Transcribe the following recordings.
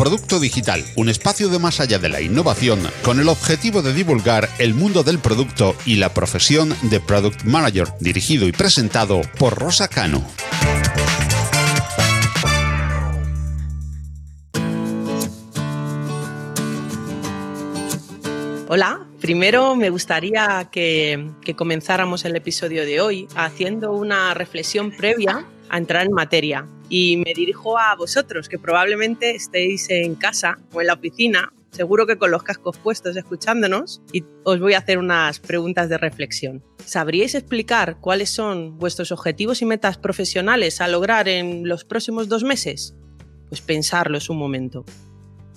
Producto Digital, un espacio de más allá de la innovación con el objetivo de divulgar el mundo del producto y la profesión de Product Manager, dirigido y presentado por Rosa Cano. Hola, primero me gustaría que, comenzáramos el episodio de hoy haciendo una reflexión previa a entrar en materia. Y me dirijo a vosotros, que probablemente estéis en casa o en la oficina, seguro que con los cascos puestos escuchándonos, y os voy a hacer unas preguntas de reflexión. ¿Sabríais explicar cuáles son vuestros objetivos y metas profesionales a lograr en los próximos dos meses? Pues pensarlos un momento.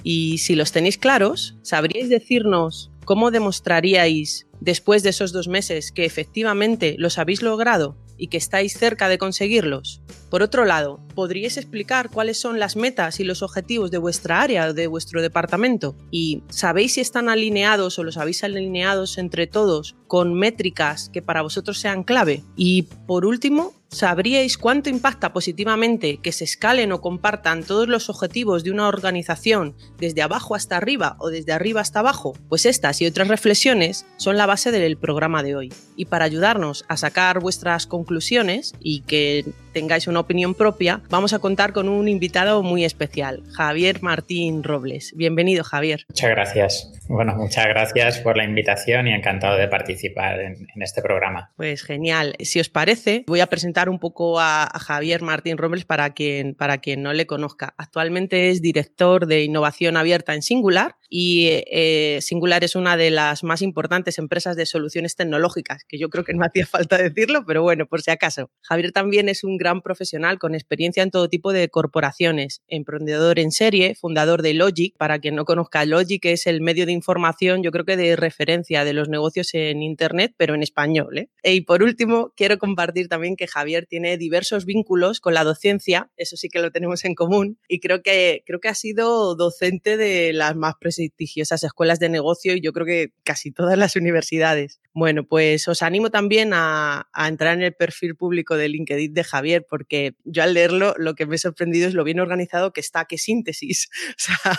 Y si los tenéis claros, ¿sabríais decirnos ¿Cómo demostraríais después de esos dos meses que efectivamente los habéis logrado y que estáis cerca de conseguirlos? Por otro lado, ¿podríais explicar cuáles son las metas y los objetivos de vuestra área o de vuestro departamento? ¿Y sabéis si están alineados o los habéis alineados entre todos con métricas que para vosotros sean clave? Y por último, ¿Sabríais cuánto impacta positivamente que se escalen o compartan todos los objetivos de una organización desde abajo hasta arriba o desde arriba hasta abajo? Pues estas y otras reflexiones son la base del programa de hoy. Y para ayudarnos a sacar vuestras conclusiones y que tengáis una opinión propia, vamos a contar con un invitado muy especial, Javier Martín Robles. Bienvenido, Javier. Muchas gracias. Bueno, muchas gracias por la invitación y encantado de participar en, este programa. Pues genial. Si os parece, voy a presentar un poco a, Javier Martín Robles para quien, para quien no le conozca. Actualmente es director de innovación abierta en Singular y eh, Singular es una de las más importantes empresas de soluciones tecnológicas, que yo creo que no hacía falta decirlo, pero bueno, por si acaso. Javier también es un gran profesional con experiencia en todo tipo de corporaciones, emprendedor en serie, fundador de Logic. Para quien no conozca, Logic es el medio de información, yo creo que de referencia de los negocios en Internet, pero en español. ¿eh? Y por último, quiero compartir también que Javier tiene diversos vínculos con la docencia, eso sí que lo tenemos en común, y creo que, creo que ha sido docente de las más presentes prestigiosas escuelas de negocio y yo creo que casi todas las universidades. Bueno, pues os animo también a, entrar en el perfil público de LinkedIn de Javier, porque yo al leerlo lo que me he sorprendido es lo bien organizado que está, qué síntesis. O sea,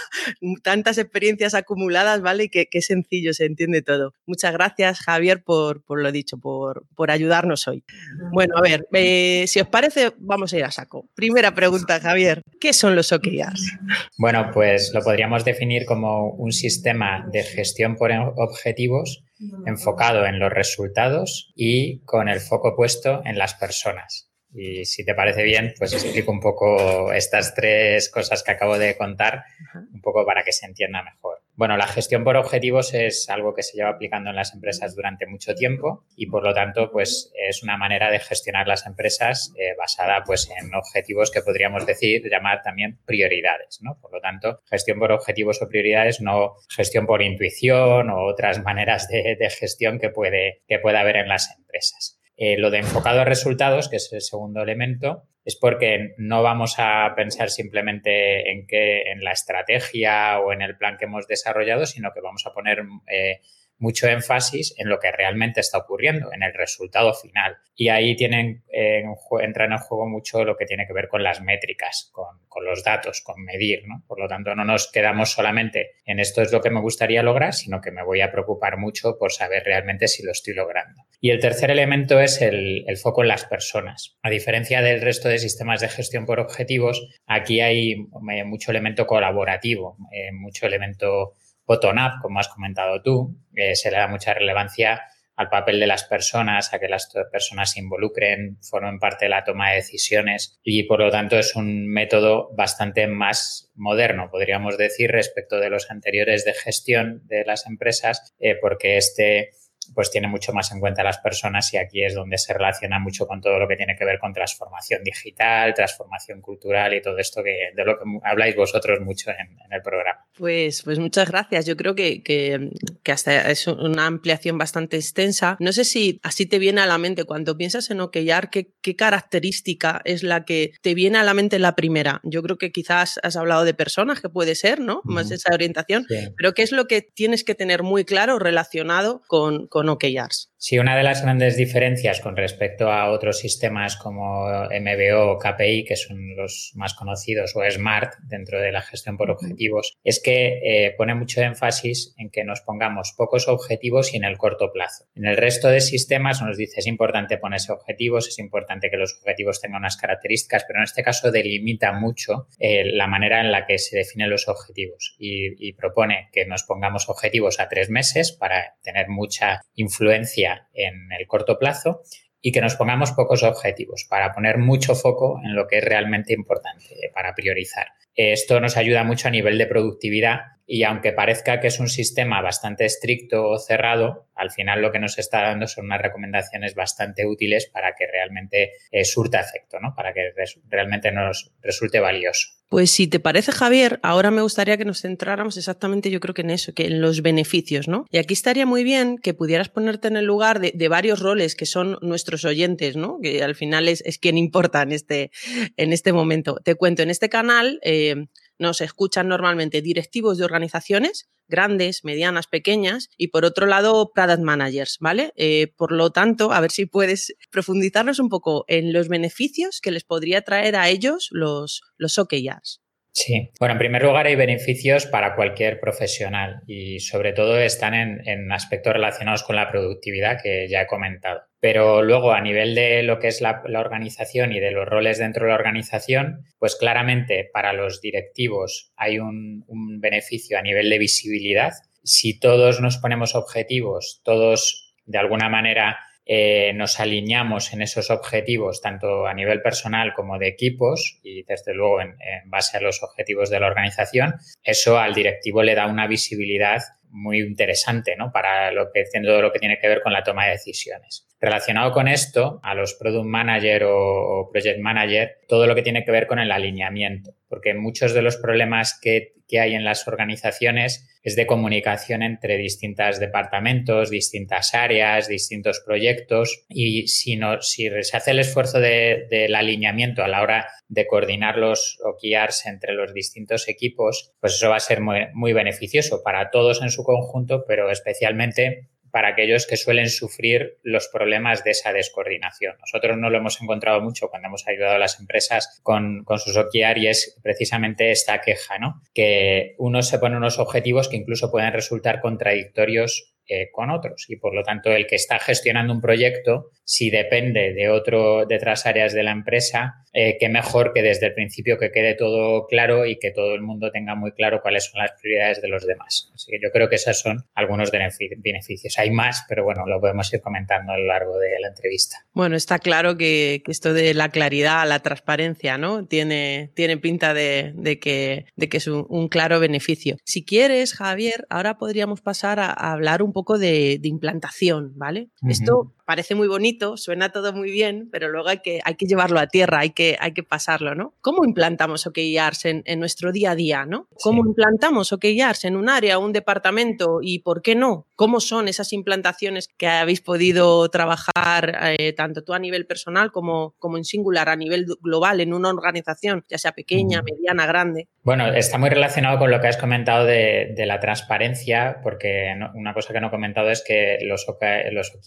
tantas experiencias acumuladas, ¿vale? Y qué, sencillo, se entiende todo. Muchas gracias, Javier, por, lo dicho, por, por ayudarnos hoy. Bueno, a ver, eh, si os parece, vamos a ir a saco. Primera pregunta, Javier. ¿Qué son los OKRs? Bueno, pues lo podríamos definir como un sistema de gestión por objetivos enfocado en los resultados y con el foco puesto en las personas. Y si te parece bien, pues explico un poco estas tres cosas que acabo de contar, un poco para que se entienda mejor. Bueno, la gestión por objetivos es algo que se lleva aplicando en las empresas durante mucho tiempo y por lo tanto, pues es una manera de gestionar las empresas eh, basada pues en objetivos que podríamos decir, llamar también prioridades, ¿no? Por lo tanto, gestión por objetivos o prioridades, no gestión por intuición o otras maneras de, gestión que puede, que pueda haber en las empresas. Eh, lo de enfocado a resultados, que es el segundo elemento, es porque no vamos a pensar simplemente en que en la estrategia o en el plan que hemos desarrollado, sino que vamos a poner eh, mucho énfasis en lo que realmente está ocurriendo, en el resultado final. Y ahí tienen, eh, en el juego mucho lo que tiene que ver con las métricas, con, los datos, con medir. ¿no? Por lo tanto, no nos quedamos solamente en esto es lo que me gustaría lograr, sino que me voy a preocupar mucho por saber realmente si lo estoy logrando. Y el tercer elemento es el, foco en las personas. A diferencia del resto de sistemas de gestión por objetivos, aquí hay eh, mucho elemento colaborativo, eh, mucho elemento bottom-up, como has comentado tú, eh, se le da mucha relevancia al papel de las personas, a que las personas se involucren, formen parte de la toma de decisiones y por lo tanto es un método bastante más moderno, podríamos decir, respecto de los anteriores de gestión de las empresas, eh, porque este pues tiene mucho más en cuenta a las personas y aquí es donde se relaciona mucho con todo lo que tiene que ver con transformación digital, transformación cultural y todo esto que, de lo que habláis vosotros mucho en, el programa. Pues, pues muchas gracias. Yo creo que, que, hasta es una ampliación bastante extensa. No sé si así te viene a la mente cuando piensas en OKR, ¿qué, qué característica es la que te viene a la mente la primera. Yo creo que quizás has hablado de personas, que puede ser, ¿no? Más esa orientación, pero ¿qué es lo que tienes que tener muy claro relacionado con, con OKRs? Sí, una de las grandes diferencias con respecto a otros sistemas como MBO o KPI, que son los más conocidos, o SMART dentro de la gestión por objetivos, es que eh, pone mucho énfasis en que nos pongamos pocos objetivos y en el corto plazo. En el resto de sistemas nos dice es importante ponerse objetivos, es importante que los objetivos tengan unas características, pero en este caso delimita mucho eh, la manera en la que se definen los objetivos y, y propone que nos pongamos objetivos a tres meses para tener mucha influencia en el corto plazo y que nos pongamos pocos objetivos para poner mucho foco en lo que es realmente importante, para priorizar. Esto nos ayuda mucho a nivel de productividad y aunque parezca que es un sistema bastante estricto o cerrado, al final lo que nos está dando son unas recomendaciones bastante útiles para que realmente eh, surta efecto, ¿no? para que realmente nos resulte valioso. Pues si te parece, Javier, ahora me gustaría que nos centráramos exactamente, yo creo que en eso, que en los beneficios, ¿no? Y aquí estaría muy bien que pudieras ponerte en el lugar de, varios roles que son nuestros oyentes, ¿no? Que al final es, quien importa en este, en este momento. Te cuento, en este canal eh, nos escuchan normalmente directivos de organizaciones, grandes, medianas, pequeñas, y por otro lado, product managers, ¿vale? Eh, por lo tanto, a ver si puedes profundizarnos un poco en los beneficios que les podría traer a ellos los, los. Sí, bueno, en primer lugar hay beneficios para cualquier profesional y sobre todo están en, aspectos relacionados con la productividad que ya he comentado. Pero luego a nivel de lo que es la, organización y de los roles dentro de la organización, pues claramente para los directivos hay un, beneficio a nivel de visibilidad. Si todos nos ponemos objetivos, todos de alguna manera eh, nos alineamos en esos objetivos, tanto a nivel personal como de equipos, y desde luego en, base a los objetivos de la organización, eso al directivo le da una visibilidad muy interesante ¿no? para lo que, todo lo que tiene que ver con la toma de decisiones. Relacionado con esto, a los product manager o project manager, todo lo que tiene que ver con el alineamiento, porque muchos de los problemas que, hay en las organizaciones es de comunicación entre distintos departamentos, distintas áreas, distintos proyectos. Y si, si se hace el esfuerzo del alineamiento a la hora de coordinar los OKRs entre los distintos equipos, pues eso va a ser muy, muy beneficioso para todos en su conjunto, pero especialmente para aquellos que suelen sufrir los problemas de esa descoordinación. Nosotros no lo hemos encontrado mucho cuando hemos ayudado a las empresas con, sus OKR y es precisamente esta queja, ¿no? Que uno se pone unos objetivos que incluso pueden resultar contradictorios eh, con otros y por lo tanto el que está gestionando un proyecto, si depende de otro, de otras áreas de la empresa, eh, que mejor que desde el principio que quede todo claro y que todo el mundo tenga muy claro cuáles son las prioridades de los demás. Así que yo creo que esos son algunos beneficios. Hay más, pero bueno, lo podemos ir comentando a lo largo de la entrevista. Bueno, está claro que, esto de la claridad, la transparencia, ¿no? Tiene, tiene pinta de, que, de que es un, claro beneficio. Si quieres, Javier, ahora podríamos pasar a, a hablar un poco de, implantación, ¿vale? Esto parece muy bonito, suena todo muy bien, pero luego hay que, hay que llevarlo a tierra, hay que, hay que pasarlo, ¿no? ¿Cómo implantamos OKRs en, en nuestro día a día, ¿no? ¿Cómo implantamos OKRs en un área, un departamento y por qué no? ¿Cómo son esas implantaciones que habéis podido trabajar eh, tanto tú a nivel personal como, como en singular, a nivel global, en una organización, ya sea pequeña, mediana, grande? Bueno, está muy relacionado con lo que has comentado de, la transparencia, porque una cosa que no he comentado es que los, OKR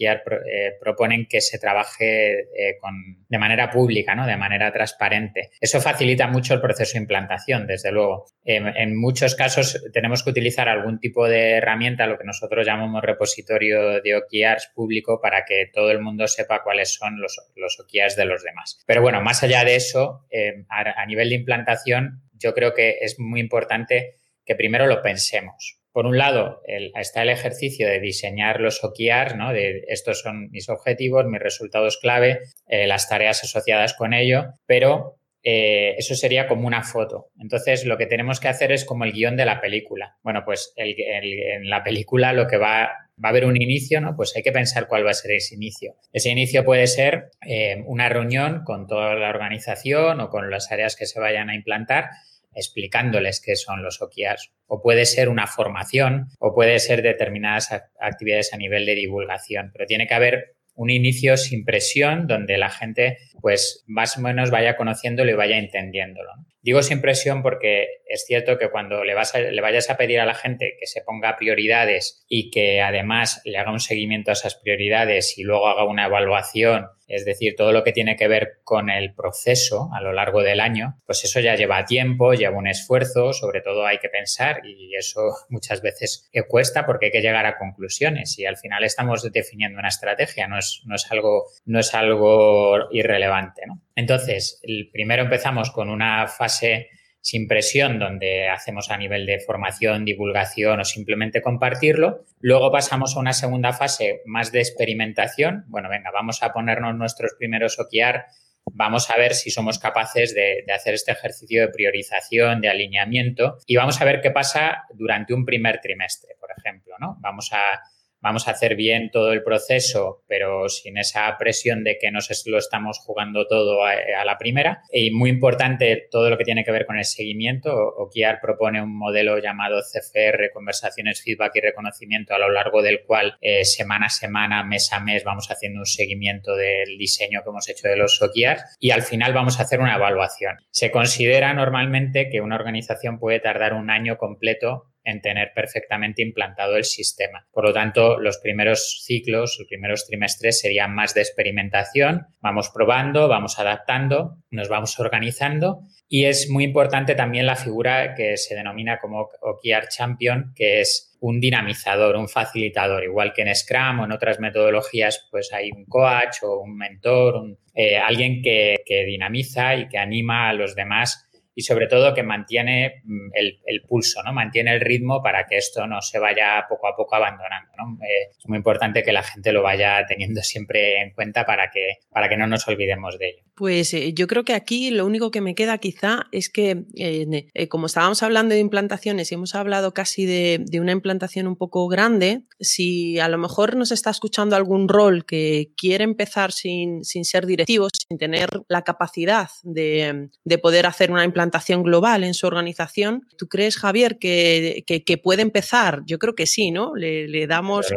eh, proponen que se trabaje eh, con, de manera pública, ¿no? de manera transparente. Eso facilita mucho el proceso de implantación, desde luego. en muchos casos tenemos que utilizar algún tipo de herramienta, lo que nosotros llamamos repositorio de OKRs público, para que todo el mundo sepa cuáles son los, los de los demás. Pero bueno, más allá de eso, a nivel de implantación, yo creo que es muy importante que primero lo pensemos. Por un lado, está el ejercicio de diseñar los OKRs, ¿no? De estos son mis objetivos, mis resultados clave, eh, las tareas asociadas con ello, pero eh, eso sería como una foto. Entonces, lo que tenemos que hacer es como el guion de la película. Bueno, pues en la película lo que va, va a haber un inicio, ¿no? Pues hay que pensar cuál va a ser ese inicio. Ese inicio puede ser eh, una reunión con toda la organización o con las áreas que se vayan a implantar explicándoles qué son los OKRs. O puede ser una formación o puede ser determinadas actividades a nivel de divulgación, pero tiene que haber un inicio sin presión donde la gente pues más o menos vaya conociéndolo y vaya entendiéndolo. Digo sin presión porque es cierto que cuando le, le vayas a pedir a la gente que se ponga prioridades y que además le haga un seguimiento a esas prioridades y luego haga una evaluación es decir, todo lo que tiene que ver con el proceso a lo largo del año, pues eso ya lleva tiempo, lleva un esfuerzo, sobre todo hay que pensar y eso muchas veces cuesta porque hay que llegar a conclusiones y al final estamos definiendo una estrategia, no es, no es, algo, no es algo irrelevante. ¿no? Entonces, primero empezamos con una fase sin presión, donde hacemos a nivel de formación, divulgación o simplemente compartirlo. Luego pasamos a una segunda fase más de experimentación. Bueno, venga, vamos a ponernos nuestros primeros OKR, vamos a ver si somos capaces de, de, hacer este ejercicio de priorización, de alineamiento y vamos a ver qué pasa durante un primer trimestre, por ejemplo, ¿no? Vamos a vamos a hacer bien todo el proceso, pero sin esa presión de que nos lo estamos jugando todo a, la primera. Y muy importante todo lo que tiene que ver con el seguimiento. OKR propone un modelo llamado CFR, conversaciones, feedback y reconocimiento, a lo largo del cual eh, semana a semana, mes a mes, vamos haciendo un seguimiento del diseño que hemos hecho de los OKR y al final vamos a hacer una evaluación. Se considera normalmente que una organización puede tardar un año completo en tener perfectamente implantado el sistema. Por lo tanto, los primeros ciclos, los primeros trimestres serían más de experimentación. Vamos probando, vamos adaptando, nos vamos organizando y es muy importante también la figura que se denomina como OKR Champion, que es un dinamizador, un facilitador, igual que en Scrum o en otras metodologías, pues hay un coach o un mentor, eh, alguien que, que dinamiza y que anima a los demás y sobre todo que mantiene mm, el, pulso, ¿no? Mantiene el ritmo para que esto no se vaya poco a poco abandonando, eh, es muy importante que la gente lo vaya teniendo siempre en cuenta para que, para que no nos olvidemos de ello. Pues eh, yo creo que aquí lo único que me queda quizá es que, eh, como estábamos hablando de implantaciones y hemos hablado casi de, una implantación un poco grande, si a lo mejor nos está escuchando algún rol que quiere empezar sin, sin ser directivo, sin tener la capacidad de, de poder hacer una implantación, global en su organización. ¿Tú crees, Javier, que, que, puede empezar? Yo creo que sí, ¿no? Le, damos.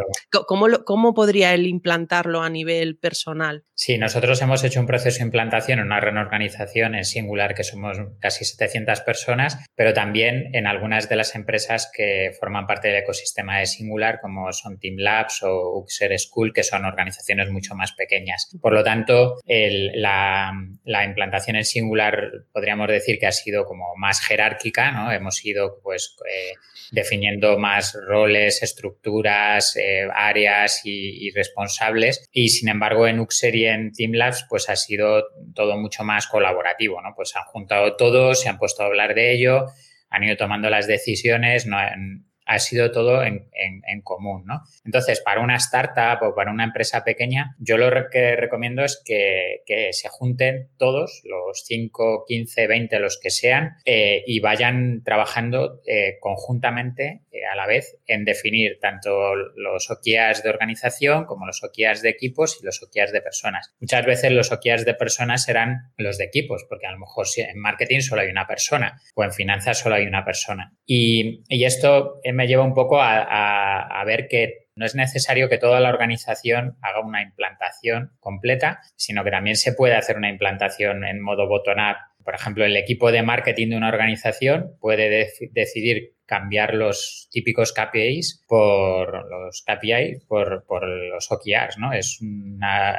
¿cómo, ¿Cómo podría él implantarlo a nivel personal? Sí, nosotros hemos hecho un proceso de implantación en una reorganización en singular que somos casi 700 personas, pero también en algunas de las empresas que forman parte del ecosistema de singular, como son Team Labs o Uxer School, que son organizaciones mucho más pequeñas. Por lo tanto, la, la implantación en singular podríamos decir que ha sido como más jerárquica, ¿no? Hemos ido pues eh, definiendo más roles, estructuras, eh, áreas y, responsables y sin embargo en Uxer y en Teamlabs pues ha sido todo mucho más colaborativo, ¿no? Pues han juntado todos, se han puesto a hablar de ello, han ido tomando las decisiones, no han, ha sido todo en, común, ¿no? Entonces, para una startup o para una empresa pequeña, yo lo que recomiendo es que, se junten todos, los 5, 15, 20, los que sean, eh, y vayan trabajando eh, conjuntamente eh, a la vez en definir tanto los OKRs de organización como los OKRs de equipos y los OKRs de personas. Muchas veces los OKRs de personas serán los de equipos, porque a lo mejor en marketing solo hay una persona o en finanzas solo hay una persona. Y, y esto me lleva un poco a, ver que no es necesario que toda la organización haga una implantación completa, sino que también se puede hacer una implantación en modo bottom-up. Por ejemplo, el equipo de marketing de una organización puede decidir cambiar los típicos KPIs por los KPI, por, los OKRs, ¿no? Es,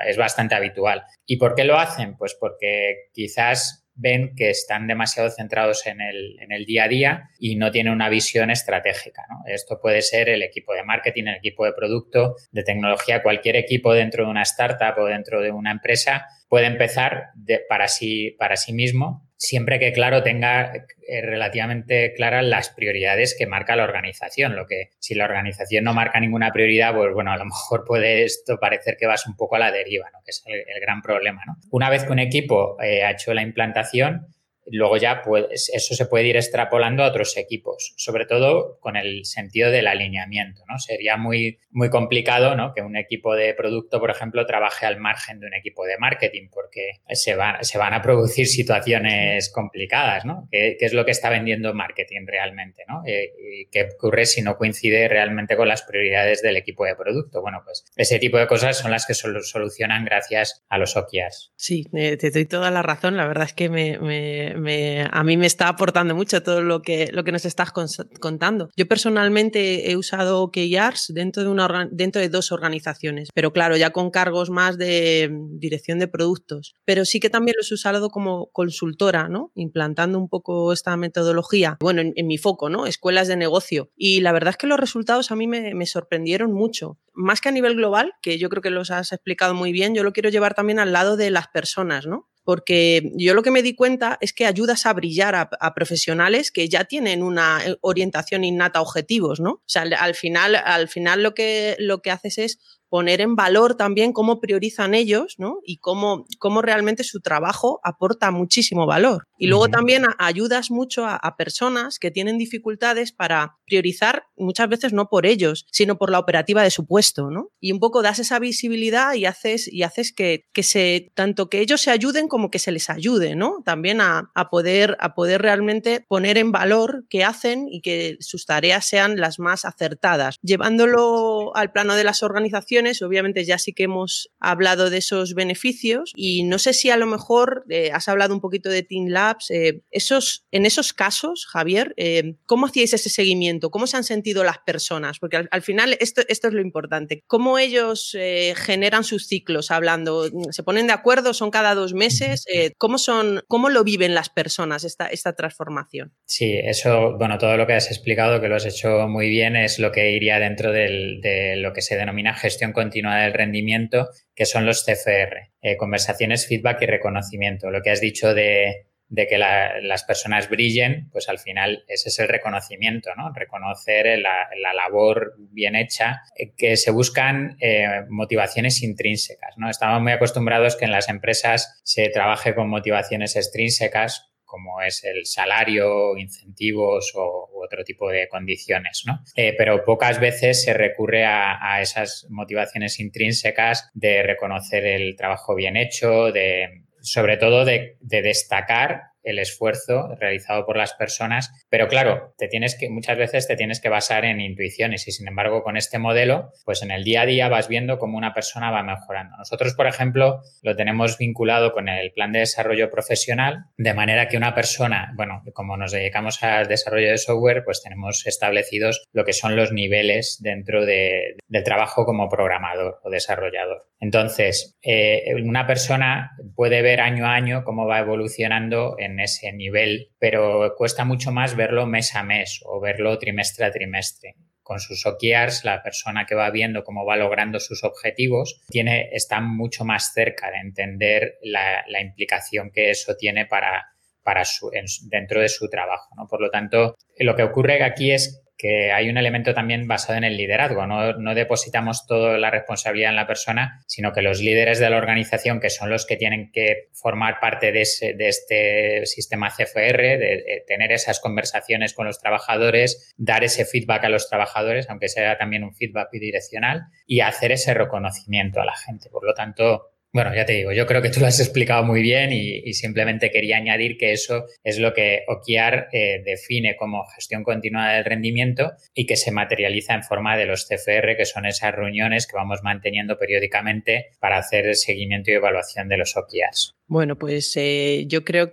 es bastante habitual. ¿Y por qué lo hacen? Pues porque quizás ven que están demasiado centrados en el, en el día a día y no tienen una visión estratégica. Esto puede ser el equipo de marketing, el equipo de producto, de tecnología, cualquier equipo dentro de una startup o dentro de una empresa puede empezar para, sí, para sí mismo siempre que, claro, tenga eh, relativamente claras las prioridades que marca la organización. Lo que si la organización no marca ninguna prioridad, pues bueno, a lo mejor puede esto parecer que vas un poco a la deriva, ¿no? que es el, gran problema. ¿no? Una vez que un equipo eh, ha hecho la implantación, luego ya pues, eso se puede ir extrapolando a otros equipos, sobre todo con el sentido del alineamiento, ¿no? Sería muy, muy complicado, ¿no? Que un equipo de producto, por ejemplo, trabaje al margen de un equipo de marketing porque se, se van a producir situaciones complicadas, ¿no? ¿Qué, es lo que está vendiendo marketing realmente, ¿no? Eh, ¿Qué ocurre si no coincide realmente con las prioridades del equipo de producto? Bueno, pues ese tipo de cosas son las que solucionan gracias a los OKRs. Sí, eh, te doy toda la razón. La verdad es que me a mí me está aportando mucho todo lo que, lo que nos estás contando. Yo personalmente he usado OKRs dentro de, una, dentro de dos organizaciones, pero claro, ya con cargos más de dirección de productos. Pero sí que también los he usado como consultora, ¿no? Implantando un poco esta metodología, bueno, en, mi foco, ¿no? Escuelas de negocio. Y la verdad es que los resultados a mí me, me sorprendieron mucho. Más que a nivel global, que yo creo que los has explicado muy bien, yo lo quiero llevar también al lado de las personas, ¿no? Porque yo lo que me di cuenta es que ayudas a brillar a, profesionales que ya tienen una eh, orientación innata a objetivos, ¿no? O sea, al final, al final lo que, lo que haces es poner en valor también cómo priorizan ellos, ¿no? Y cómo, cómo realmente su trabajo aporta muchísimo valor. Y luego también ayudas mucho a, personas que tienen dificultades para priorizar muchas veces no por ellos, sino por la operativa de su puesto, ¿no? Y un poco das esa visibilidad y haces, y haces que, que se, tanto que ellos se ayuden como que se les ayude, ¿no? También a, a, poder, a poder realmente poner en valor qué hacen y que sus tareas sean las más acertadas. Llevándolo al plano de las organizaciones, obviamente ya sí que hemos hablado de esos beneficios y no sé si a lo mejor eh, has hablado un poquito de Team Lab eh, esos, en esos casos, Javier, eh, ¿cómo hacíais ese seguimiento? ¿Cómo se han sentido las personas? Porque al, final esto, es lo importante. ¿Cómo ellos eh, generan sus ciclos hablando? ¿Se ponen de acuerdo? ¿Son cada dos meses? ¿cómo, son, ¿Cómo lo viven las personas esta, esta transformación? Sí, eso, bueno, todo lo que has explicado, que lo has hecho muy bien, es lo que iría dentro de lo que se denomina gestión continua del rendimiento, que son los CFR, conversaciones, feedback y reconocimiento. Lo que has dicho de de que las personas brillen, pues al final ese es el reconocimiento, ¿no? Reconocer la, labor bien hecha, eh, que se buscan eh, motivaciones intrínsecas, ¿no? Estamos muy acostumbrados que en las empresas se trabaje con motivaciones extrínsecas, como es el salario, incentivos o otro tipo de condiciones, ¿no? Eh, pero pocas veces se recurre a, esas motivaciones intrínsecas de reconocer el trabajo bien hecho, de sobre todo de, destacar el esfuerzo realizado por las personas, pero claro, te tienes que muchas veces te tienes que basar en intuiciones y sin embargo con este modelo, pues en el día a día vas viendo cómo una persona va mejorando. Nosotros, por ejemplo, lo tenemos vinculado con el plan de desarrollo profesional, de manera que una persona, bueno, como nos dedicamos al desarrollo de software, pues tenemos establecidos lo que son los niveles dentro de, del trabajo como programador o desarrollador. Entonces, eh, una persona puede ver año a año cómo va evolucionando en ese nivel, pero cuesta mucho más verlo mes a mes o verlo trimestre a trimestre con sus OKRs, la persona que va viendo cómo va logrando sus objetivos, tiene, está mucho más cerca de entender la, implicación que eso tiene para, para su, dentro de su trabajo. ¿no? Por lo tanto, lo que ocurre aquí es que hay un elemento también basado en el liderazgo. No, depositamos toda la responsabilidad en la persona, sino que los líderes de la organización, que son los que tienen que formar parte de, este sistema CFR, de, tener esas conversaciones con los trabajadores, dar ese feedback a los trabajadores, aunque sea también un feedback bidireccional, y hacer ese reconocimiento a la gente. Por lo tanto, bueno, ya te digo, yo creo que tú lo has explicado muy bien y, simplemente quería añadir que eso es lo que OKR eh, define como gestión continua del rendimiento y que se materializa en forma de los CFR, que son esas reuniones que vamos manteniendo periódicamente para hacer el seguimiento y evaluación de los OKRs. Bueno, pues eh, yo creo mm,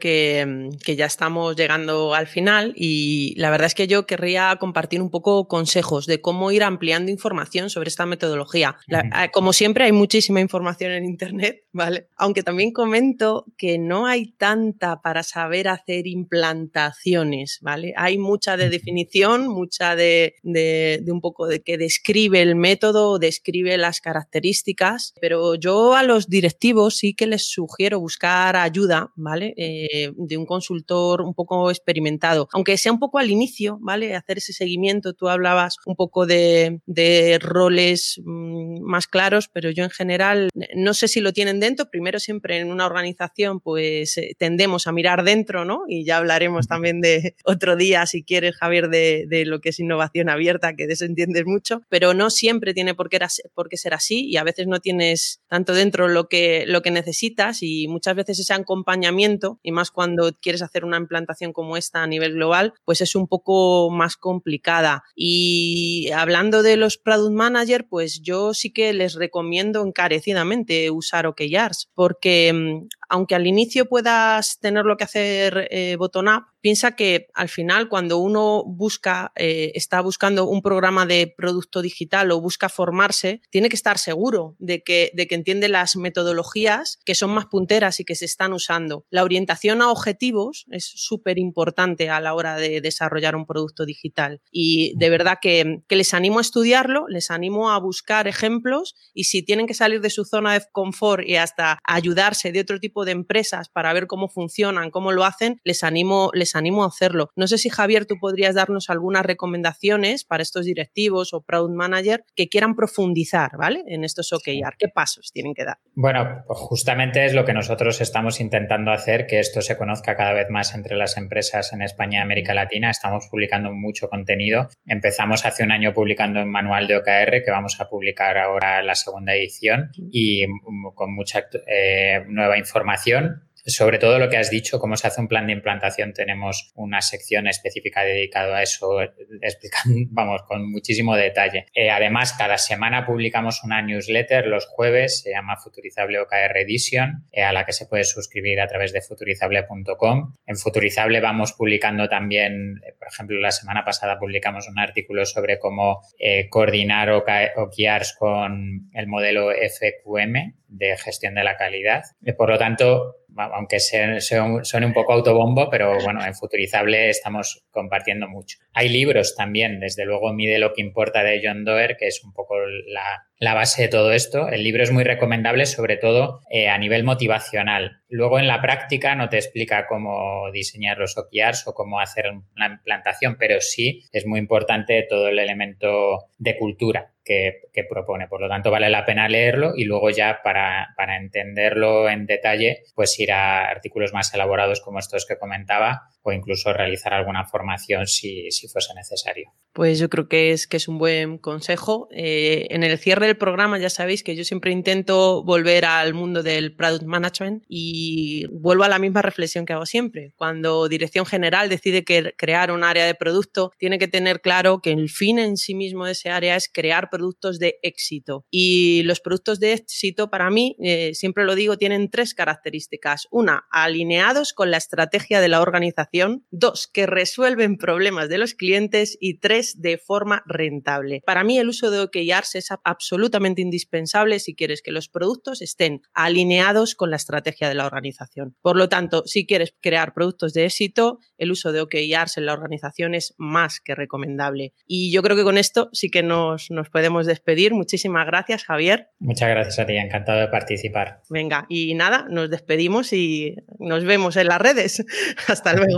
que, ya estamos llegando al final y la verdad es que yo querría compartir un poco consejos de cómo ir ampliando información sobre esta metodología. Ah, como siempre hay muchísima información en Internet, ¿vale? Aunque también comento que no hay tanta para saber hacer implantaciones, ¿vale? Hay mucha de definición, mucha de, de un poco de que describe el método, describe las características, pero yo a los directivos sí que les sugiero buscar buscar ayuda, ¿vale? Eh, de un consultor un poco experimentado, aunque sea un poco al inicio, ¿vale? Hacer ese seguimiento, tú hablabas un poco de, de roles mm, más claros, pero yo en general no sé si lo tienen dentro, primero siempre en una organización pues eh, tendemos a mirar dentro, ¿no? Y ya hablaremos también de otro día, si quieres, Javier, de, de lo que es innovación abierta, que de eso entiendes mucho, pero no siempre tiene por qué, por qué ser así y a veces no tienes tanto dentro lo que, lo que necesitas y muchas veces ese acompañamiento, y más cuando quieres hacer una implantación como esta a nivel global, pues es un poco más complicada. Y hablando de los product manager, pues yo sí que les recomiendo encarecidamente usar OKRs, porque mm, aunque al inicio puedas tener lo que hacer eh, bottom-up, piensa que al final cuando uno busca, eh, está buscando un programa de producto digital o busca formarse, tiene que estar seguro de que, de que entiende las metodologías que son más punteras y que se están usando. La orientación a objetivos es súper importante a la hora de desarrollar un producto digital y de verdad que, que les animo a estudiarlo, les animo a buscar ejemplos y si tienen que salir de su zona de confort y hasta ayudarse de otro tipo de empresas para ver cómo funcionan, cómo lo hacen, les animo, les animo a hacerlo. No sé si Javier, tú podrías darnos algunas recomendaciones para estos directivos o product manager que quieran profundizar, ¿vale? En estos OKR. ¿Qué pasos tienen que dar? Bueno, pues justamente es lo que nosotros estamos intentando hacer, que esto se conozca cada vez más entre las empresas en España y América Latina. Estamos publicando mucho contenido. Empezamos hace un año publicando un manual de OKR que vamos a publicar ahora la segunda edición y con mucha eh, nueva información información sobre todo lo que has dicho, cómo se hace un plan de implantación, tenemos una sección específica dedicada a eso, explicando, vamos, con muchísimo detalle. Eh, además, cada semana publicamos una newsletter los jueves, se llama Futurizable OKR Edition, eh, a la que se puede suscribir a través de futurizable.com. En Futurizable vamos publicando también, eh, por ejemplo, la semana pasada publicamos un artículo sobre cómo coordinar OKRs con el modelo FQM, de gestión de la calidad. Por lo tanto, aunque suene un poco autobombo, pero bueno, en Futurizable estamos compartiendo mucho. Hay libros también, desde luego Mide lo que importa de John Doerr, que es un poco la, la base de todo esto. El libro es muy recomendable, sobre todo eh, a nivel motivacional. Luego en la práctica no te explica cómo diseñar los OKRs o cómo hacer una implantación, pero sí es muy importante todo el elemento de cultura que, que propone. Por lo tanto, vale la pena leerlo y luego ya para, para entenderlo en detalle, pues ir a artículos más elaborados como estos que comentaba o incluso realizar alguna formación si, fuese necesario. Pues yo creo que es, un buen consejo. Eh, en el cierre del programa ya sabéis que yo siempre intento volver al mundo del product management y vuelvo a la misma reflexión que hago siempre. Cuando Dirección General decide crear un área de producto, tiene que tener claro que el fin en sí mismo de ese área es crear productos de éxito. Y los productos de éxito, para mí, eh, siempre lo digo, tienen tres características. Una, alineados con la estrategia de la organización. Dos, que resuelven problemas de los clientes. Y tres, de forma rentable. Para mí, el uso de OKRs es absolutamente indispensable si quieres que los productos estén alineados con la estrategia de la organización. Por lo tanto, si quieres crear productos de éxito, el uso de OKRs en la organización es más que recomendable. Y yo creo que con esto sí que nos, nos podemos despedir. Muchísimas gracias, Javier. Muchas gracias a ti, encantado de participar. Venga, y nada, nos despedimos y nos vemos en las redes. Hasta luego,